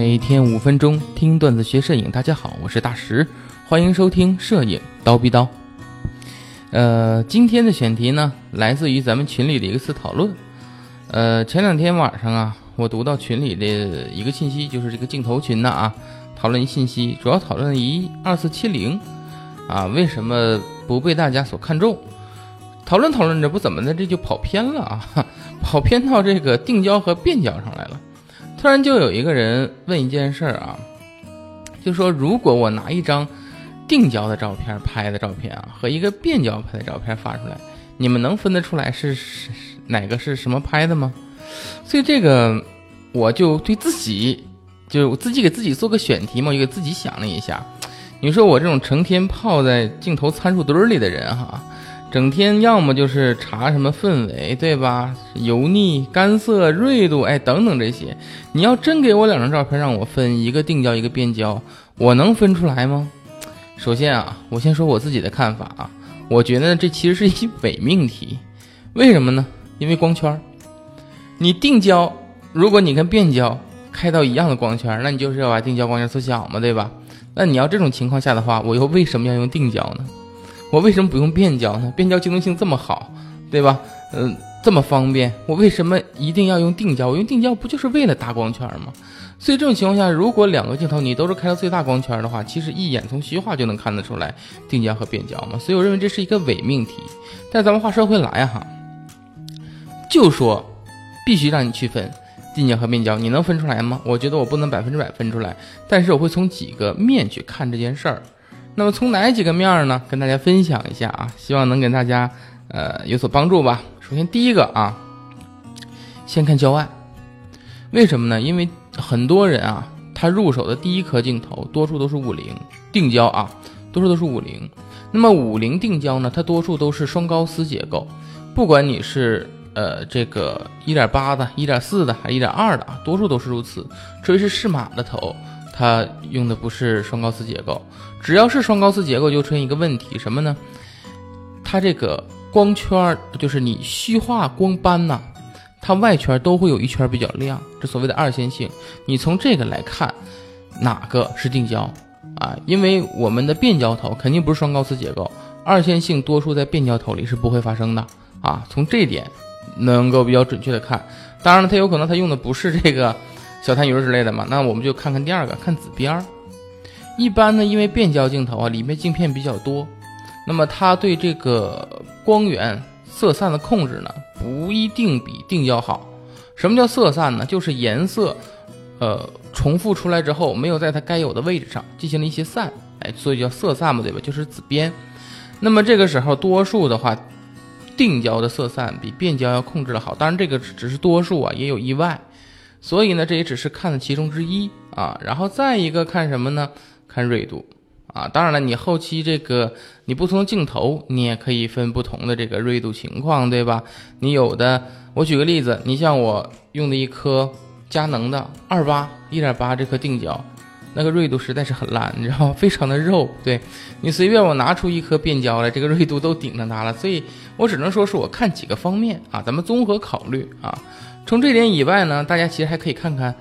每天五分钟听段子学摄影，大家好，我是大石，欢迎收听摄影刀逼刀。呃，今天的选题呢，来自于咱们群里的一次讨论。呃，前两天晚上啊，我读到群里的一个信息，就是这个镜头群的啊，讨论信息，主要讨论一二四七零啊，为什么不被大家所看重？讨论讨论着不怎么的，这就跑偏了啊，跑偏到这个定焦和变焦上来了。突然就有一个人问一件事儿啊，就说如果我拿一张定焦的照片拍的照片啊，和一个变焦拍的照片发出来，你们能分得出来是是哪个是什么拍的吗？所以这个我就对自己，就我自己给自己做个选题嘛，我就给自己想了一下，你说我这种成天泡在镜头参数堆里的人哈。整天要么就是查什么氛围，对吧？油腻、干涩、锐度，哎，等等这些。你要真给我两张照片，让我分一个定焦，一个变焦，我能分出来吗？首先啊，我先说我自己的看法啊，我觉得这其实是一伪命题。为什么呢？因为光圈，你定焦，如果你跟变焦开到一样的光圈，那你就是要把定焦光圈缩小嘛，对吧？那你要这种情况下的话，我又为什么要用定焦呢？我为什么不用变焦呢？变焦机动性这么好，对吧？嗯，这么方便，我为什么一定要用定焦？我用定焦不就是为了大光圈吗？所以这种情况下，如果两个镜头你都是开到最大光圈的话，其实一眼从虚化就能看得出来定焦和变焦嘛。所以我认为这是一个伪命题。但咱们话说回来哈，就说必须让你区分定焦和变焦，你能分出来吗？我觉得我不能百分之百分出来，但是我会从几个面去看这件事儿。那么从哪几个面儿呢？跟大家分享一下啊，希望能给大家呃有所帮助吧。首先第一个啊，先看焦外，为什么呢？因为很多人啊，他入手的第一颗镜头多数都是五零定焦啊，多数都是五零。那么五零定焦呢，它多数都是双高斯结构，不管你是呃这个一点八的、一点四的还是一点二的啊，多数都是如此。除非是适马的头。它用的不是双高斯结构，只要是双高斯结构，就出现一个问题，什么呢？它这个光圈，就是你虚化光斑呐，它外圈都会有一圈比较亮，这所谓的二线性。你从这个来看，哪个是定焦啊？因为我们的变焦头肯定不是双高斯结构，二线性多数在变焦头里是不会发生的啊。从这点能够比较准确的看，当然了，它有可能它用的不是这个。小痰盂之类的嘛，那我们就看看第二个，看紫边儿。一般呢，因为变焦镜头啊，里面镜片比较多，那么它对这个光源色散的控制呢，不一定比定焦好。什么叫色散呢？就是颜色，呃，重复出来之后，没有在它该有的位置上进行了一些散，哎，所以叫色散嘛，对吧？就是紫边。那么这个时候，多数的话，定焦的色散比变焦要控制的好。当然，这个只是多数啊，也有意外。所以呢，这也只是看的其中之一啊。然后再一个看什么呢？看锐度啊。当然了，你后期这个你不同的镜头，你也可以分不同的这个锐度情况，对吧？你有的，我举个例子，你像我用的一颗佳能的二八一点八这颗定焦，那个锐度实在是很烂，你知道吗？非常的肉。对你随便我拿出一颗变焦来，这个锐度都顶着它了。所以我只能说是我看几个方面啊，咱们综合考虑啊。从这点以外呢，大家其实还可以看看，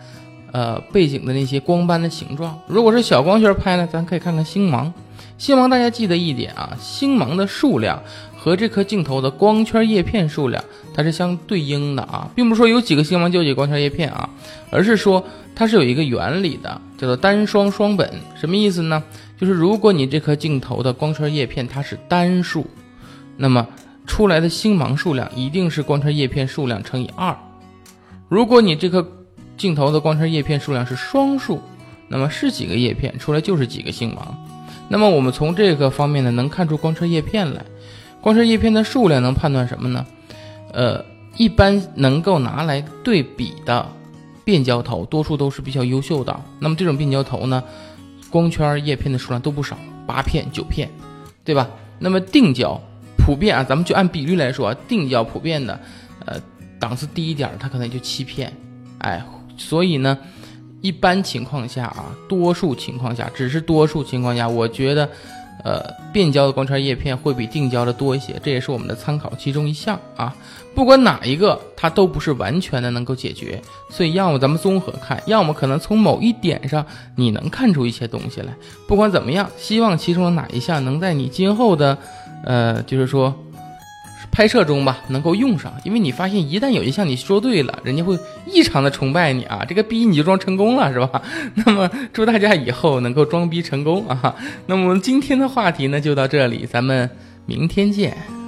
呃，背景的那些光斑的形状。如果是小光圈拍呢，咱可以看看星芒。星芒大家记得一点啊，星芒的数量和这颗镜头的光圈叶片数量它是相对应的啊，并不是说有几个星芒就几个光圈叶片啊，而是说它是有一个原理的，叫做单双双本。什么意思呢？就是如果你这颗镜头的光圈叶片它是单数，那么出来的星芒数量一定是光圈叶片数量乘以二。如果你这颗镜头的光圈叶片数量是双数，那么是几个叶片出来就是几个星芒。那么我们从这个方面呢，能看出光圈叶片来。光圈叶片的数量能判断什么呢？呃，一般能够拿来对比的变焦头，多数都是比较优秀的。那么这种变焦头呢，光圈叶片的数量都不少，八片九片，对吧？那么定焦普遍啊，咱们就按比率来说，定焦普遍的，呃。档次低一点，它可能就七片，哎，所以呢，一般情况下啊，多数情况下，只是多数情况下，我觉得，呃，变焦的光圈叶片会比定焦的多一些，这也是我们的参考其中一项啊。不管哪一个，它都不是完全的能够解决，所以要么咱们综合看，要么可能从某一点上你能看出一些东西来。不管怎么样，希望其中的哪一项能在你今后的，呃，就是说。拍摄中吧，能够用上，因为你发现一旦有一项你说对了，人家会异常的崇拜你啊，这个逼你就装成功了，是吧？那么祝大家以后能够装逼成功啊！那么我们今天的话题呢就到这里，咱们明天见。